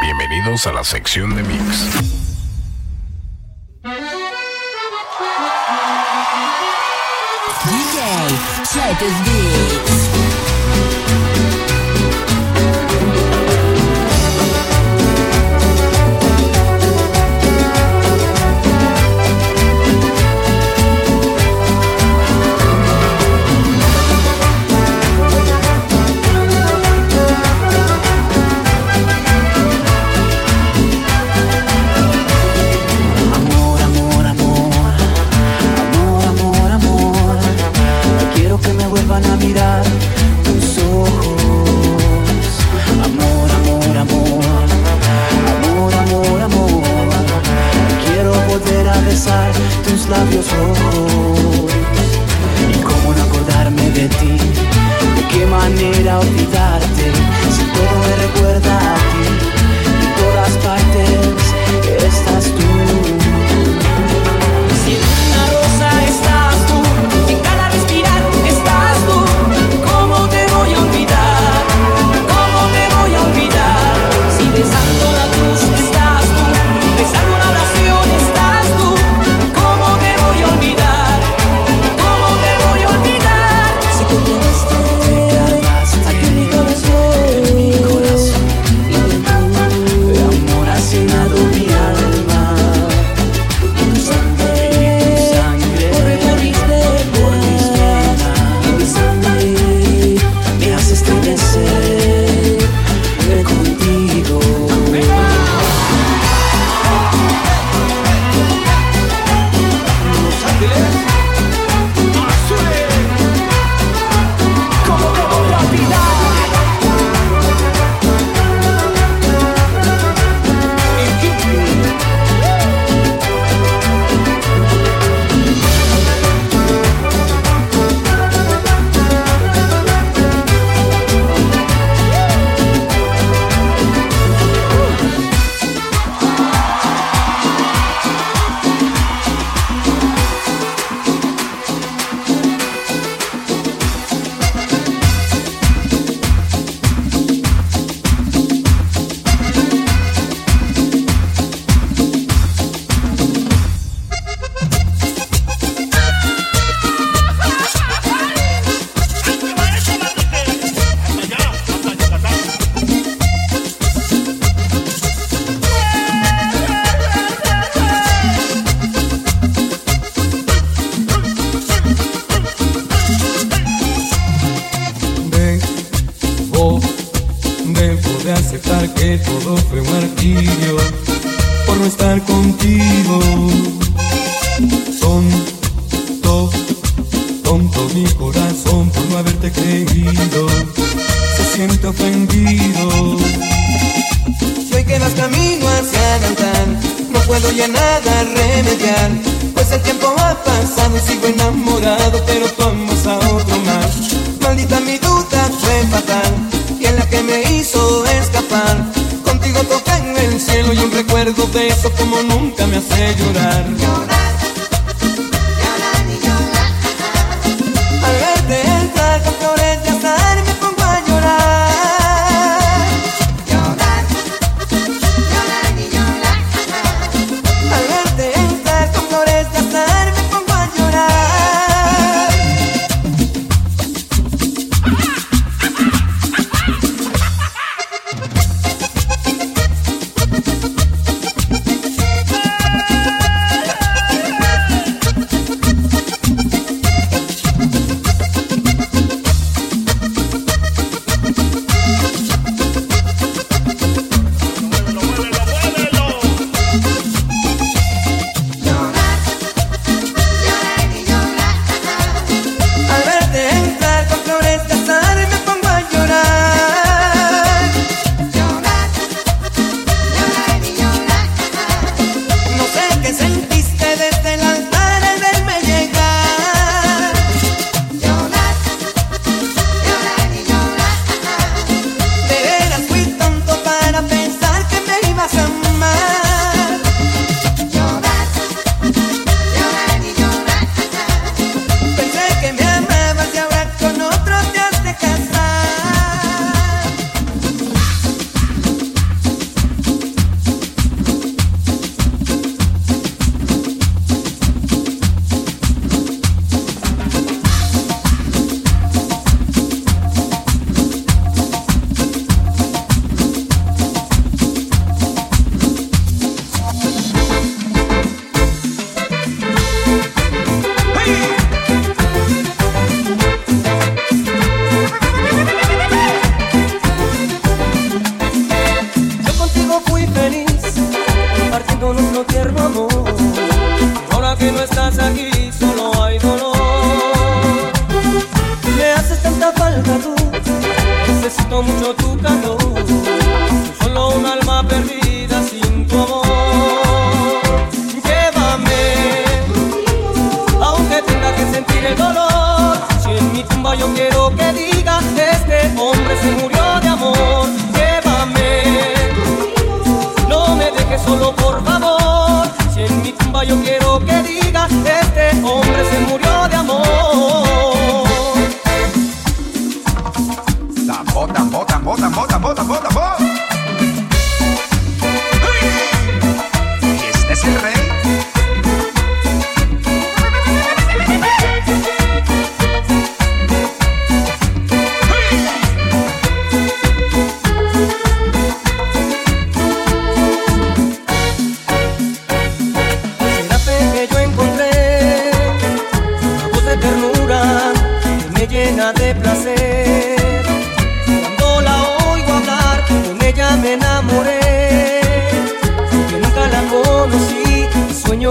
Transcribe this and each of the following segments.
Bienvenidos a la sección de Mix. enamorado, pero tú amas a otro más. Maldita mi duda fue fatal, y en la que me hizo escapar. Contigo toca en el cielo y un recuerdo de eso como nunca me hace llorar. llorar.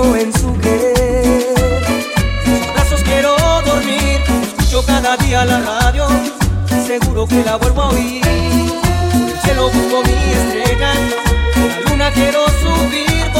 quiero en su querer. Sus brazos quiero dormir, escucho cada día la radio, seguro que la vuelvo a oír. Por el cielo busco mi estrella, la luna quiero subir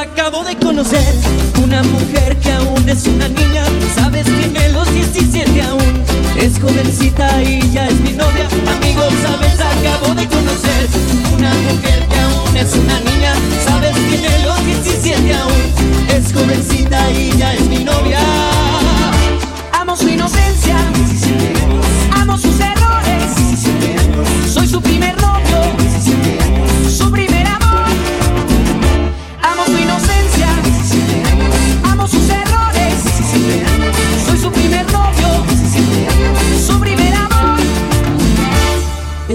acabo de conocer una mujer que aún es una niña. Sabes, que tiene los 17 aún. Es jovencita y ya es mi novia. Amigo, sabes, acabo de conocer una mujer que aún es una niña. Sabes, que tiene los 17 aún. Es jovencita y ya es mi novia. Amo su inocencia. 17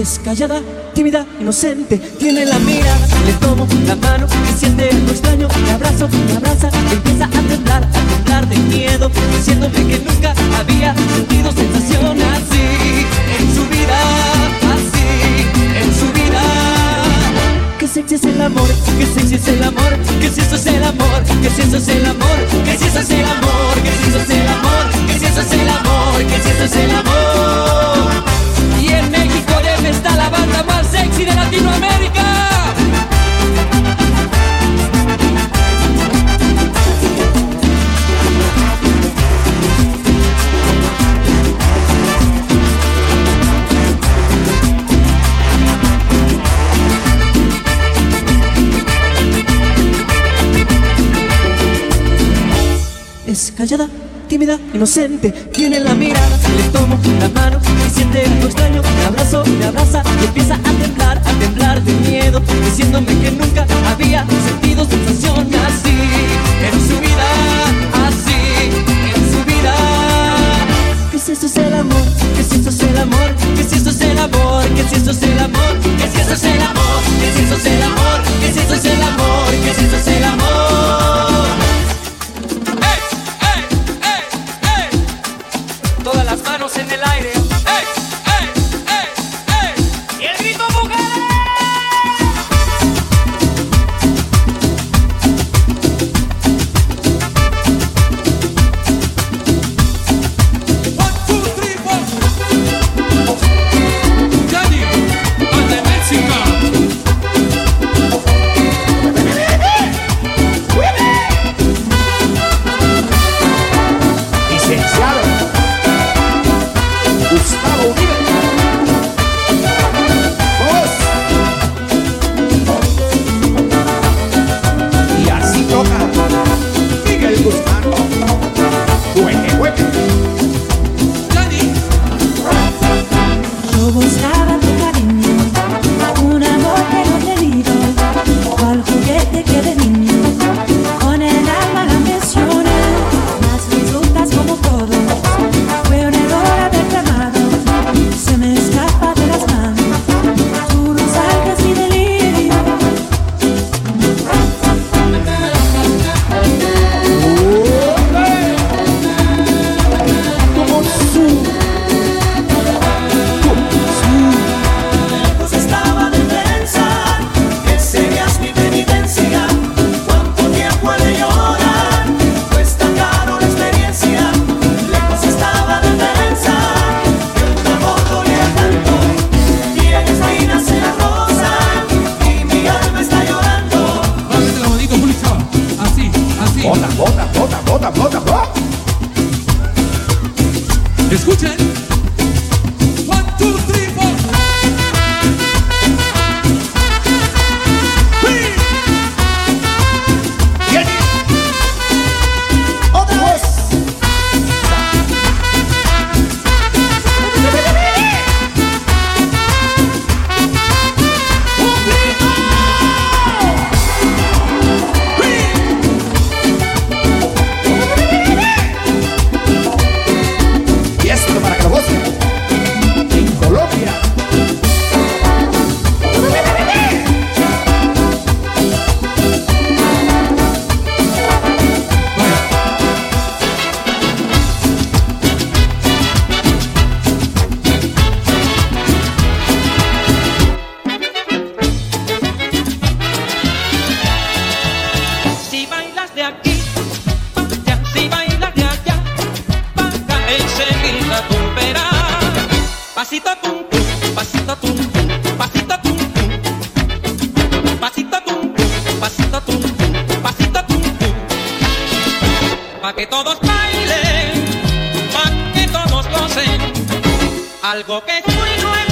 Es callada, tímida, inocente, tiene la mirada, le tomo la mano y siente algo extraño, me abrazo, me abraza, empieza a temblar, a temblar de miedo, diciéndome que nunca había sentido sensación así en su vida, así en su vida. Que sexy es el amor, que sexy es el amor, que si eso es el amor, que si eso es el amor, que si eso es el amor, que si eso es el amor, que si eso es el amor, que si eso es el amor. Y en México ya está la banda más sexy de Latinoamérica. Inocente, tiene la mirada, le tomo la mano y siente algo extraño, me abrazo, me abraza y empieza a temblar, a temblar de miedo, diciéndome que nunca había sentido sensación así en su vida, así en su vida. Que si eso es el amor, que si eso es el amor, que si eso es el amor, que si eso es el amor, que si eso es el amor, que si eso es el amor, que si eso es el amor, que si eso es el amor. Algo que es muy nuevo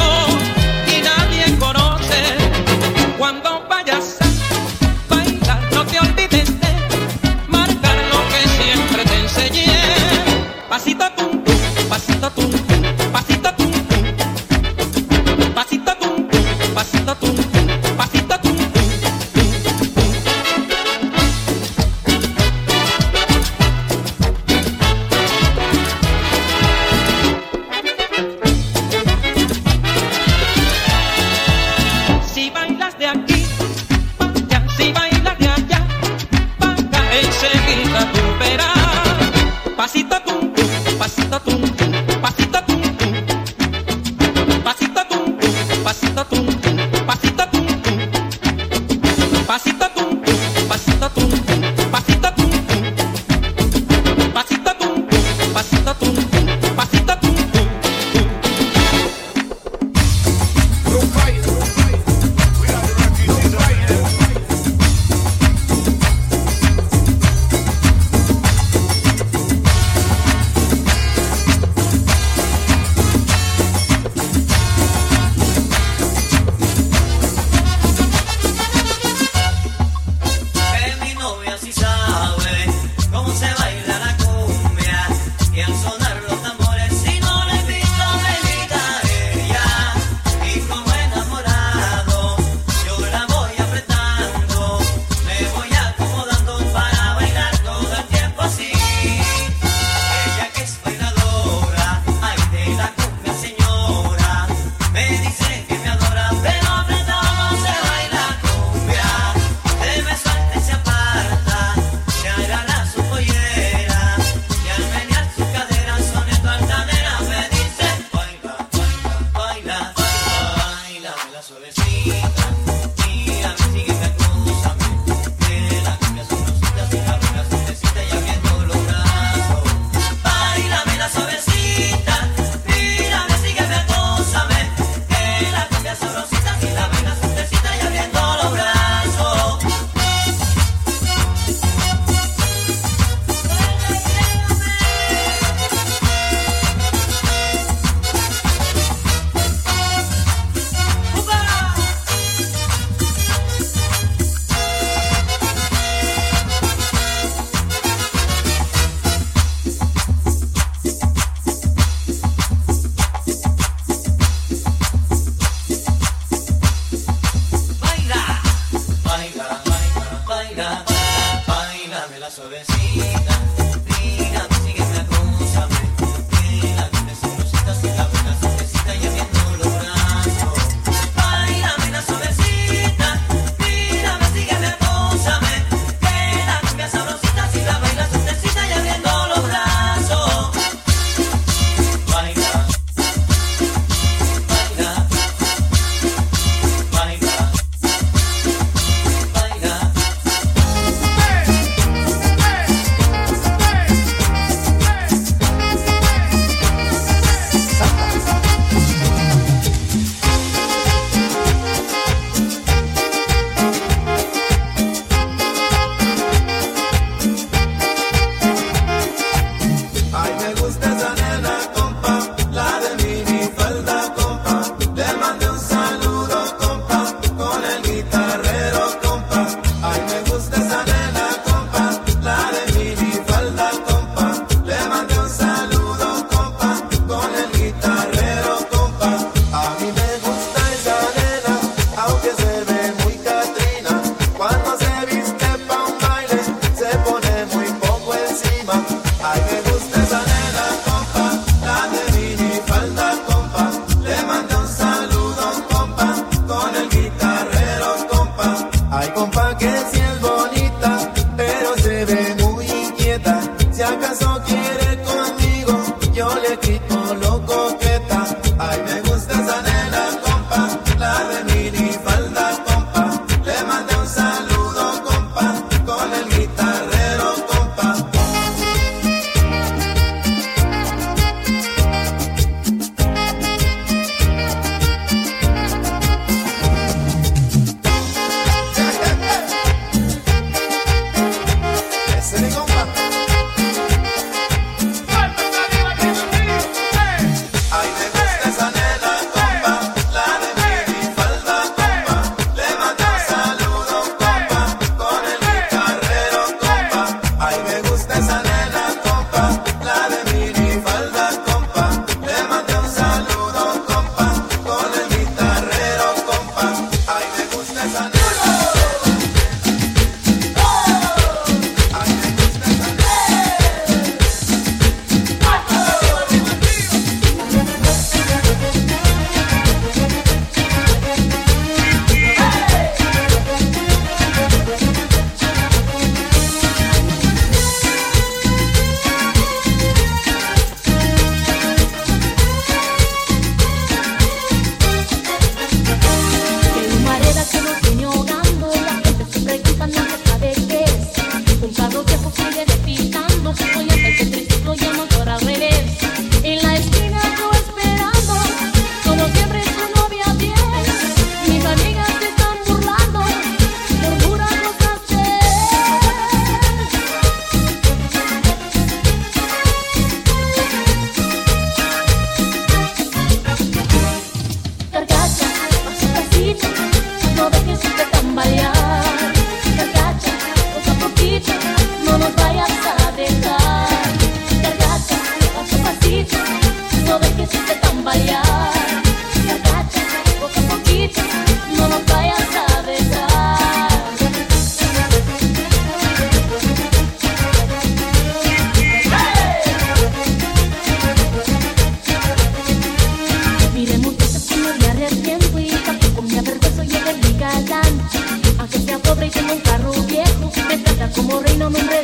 reino, nombre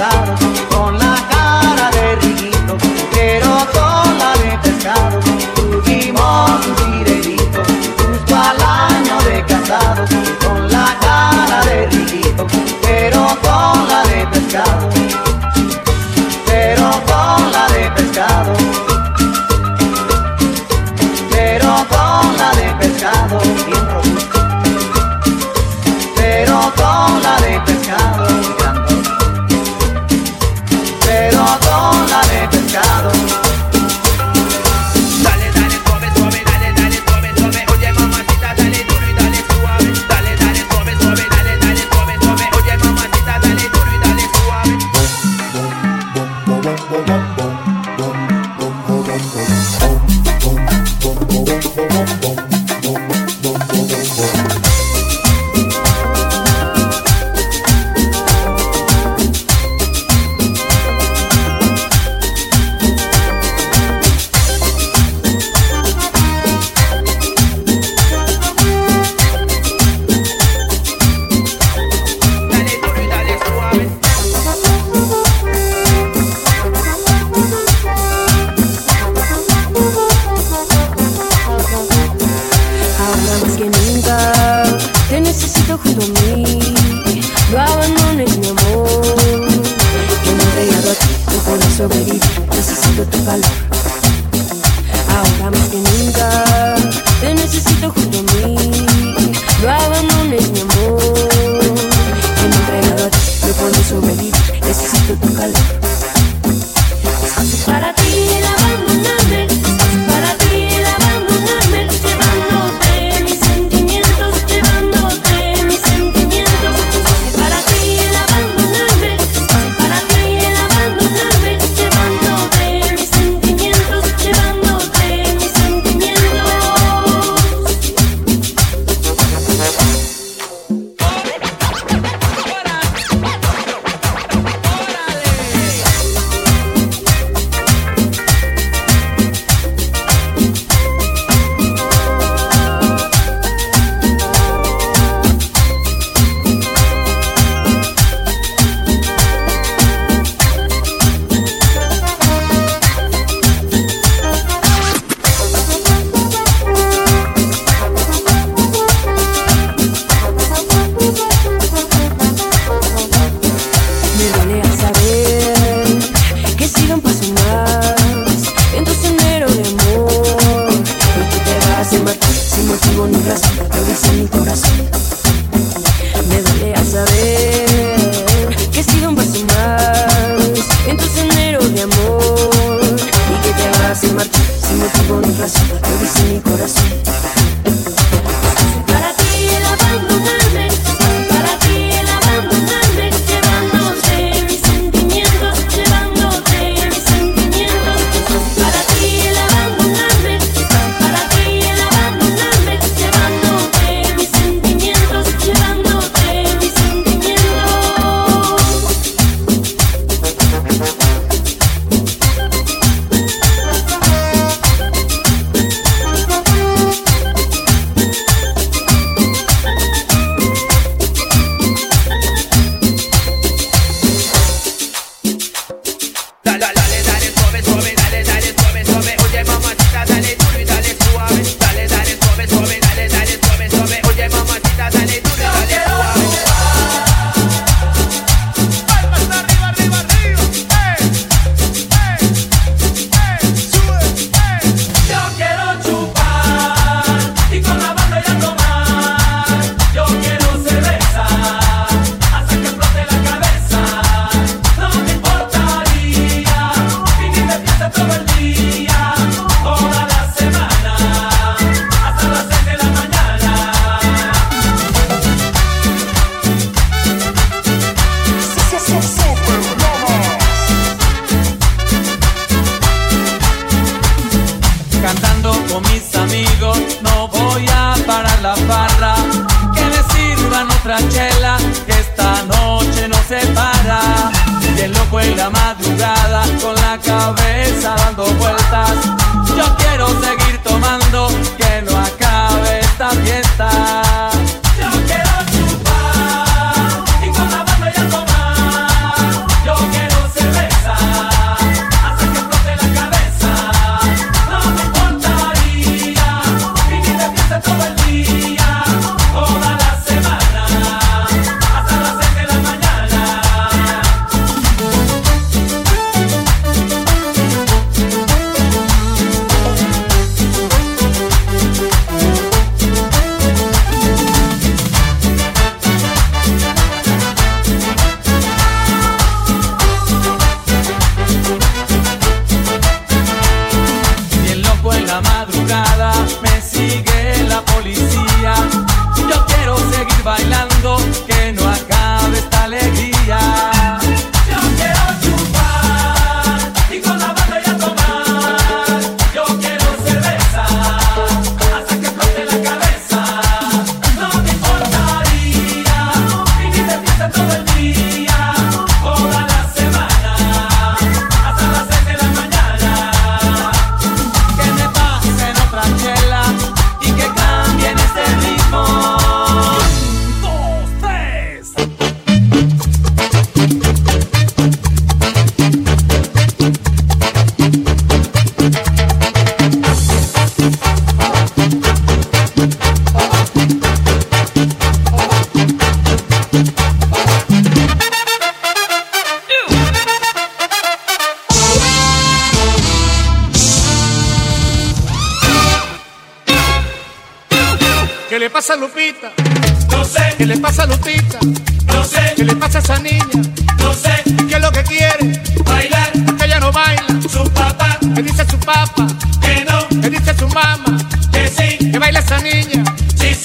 out of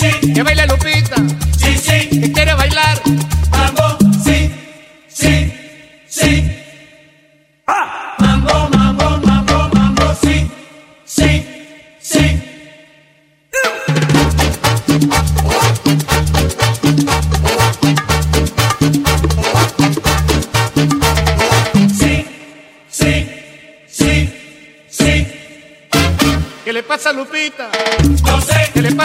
Sí. Que baila Lupita. Sí, sí. Que quiere bailar. Mambo. Sí. Sí. Sí. Ah. Mambo, mambo, mambo, mambo. Sí. Sí. Sí. Sí. Sí. Sí. Sí. ¿Qué le pasa a Lupita?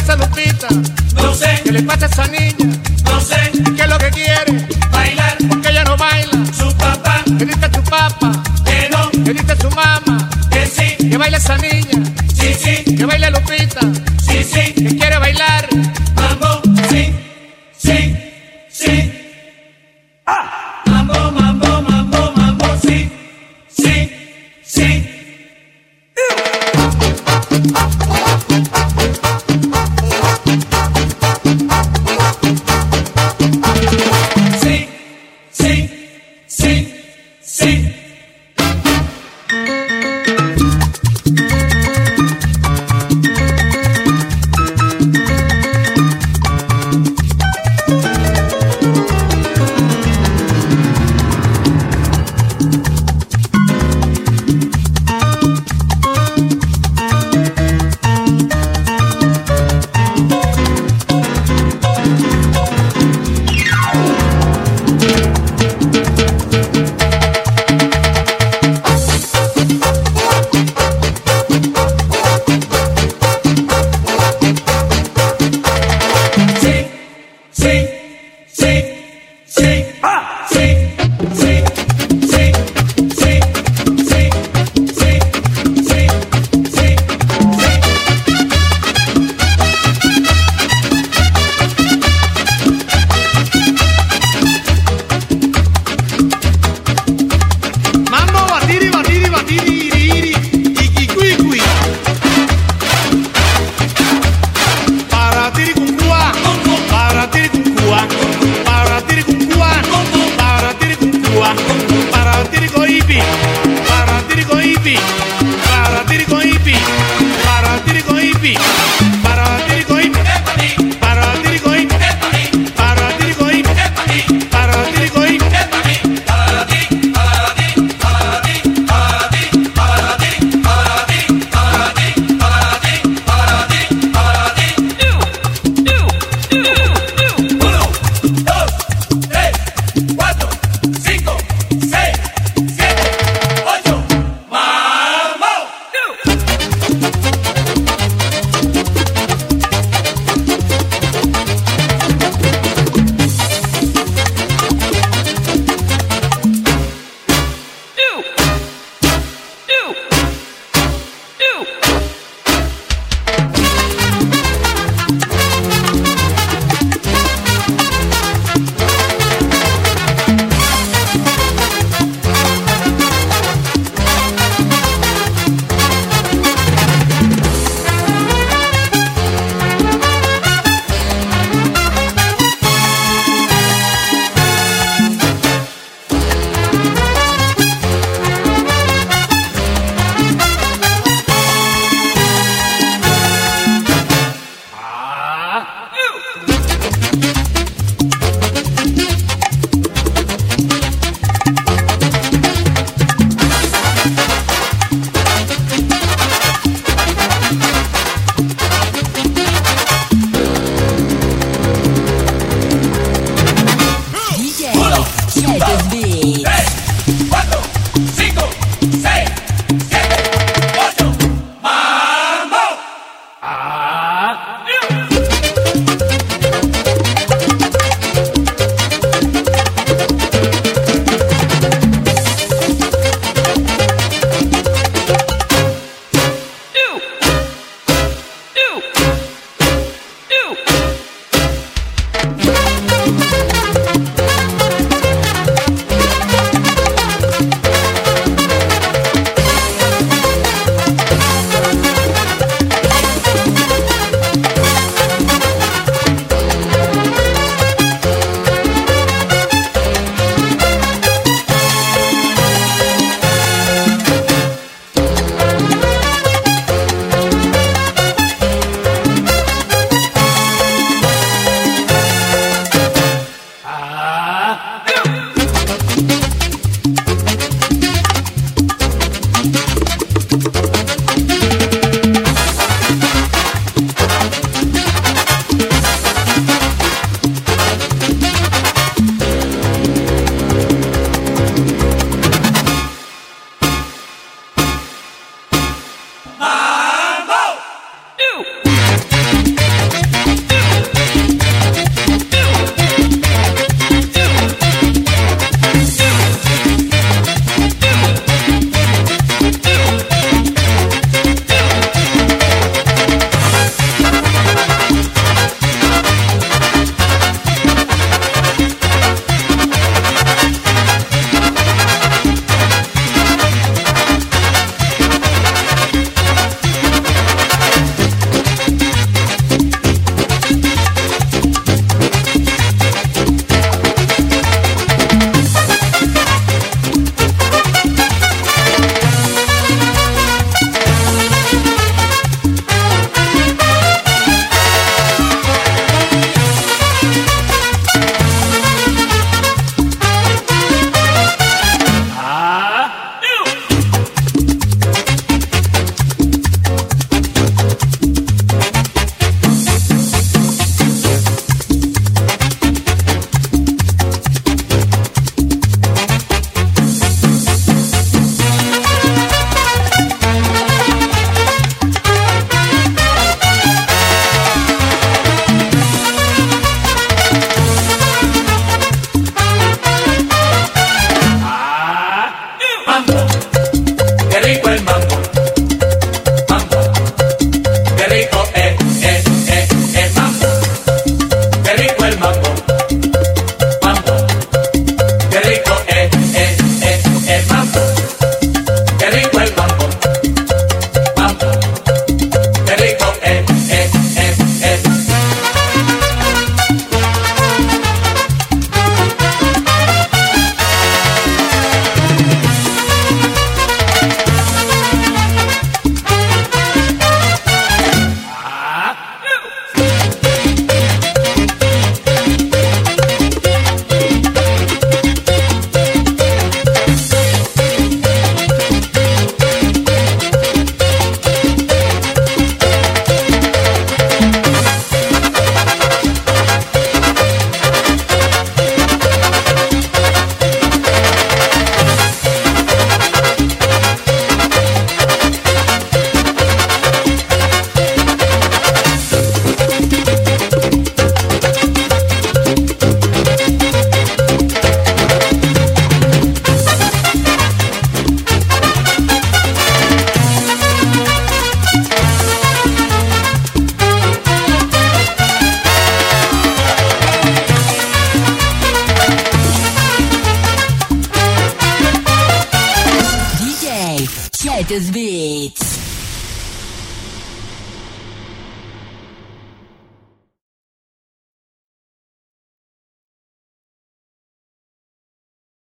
Pasa a Lupita? No sé. ¿Qué le pasa a esa niña? No sé. ¿Qué es lo que quiere? Bailar. Porque ella no baila. Su papá. ¿Qué dice su papá? Que no. ¿Qué dice su mamá? Que sí. Que baila esa niña. Sí, sí. Que baila Lupita. rico el mambo.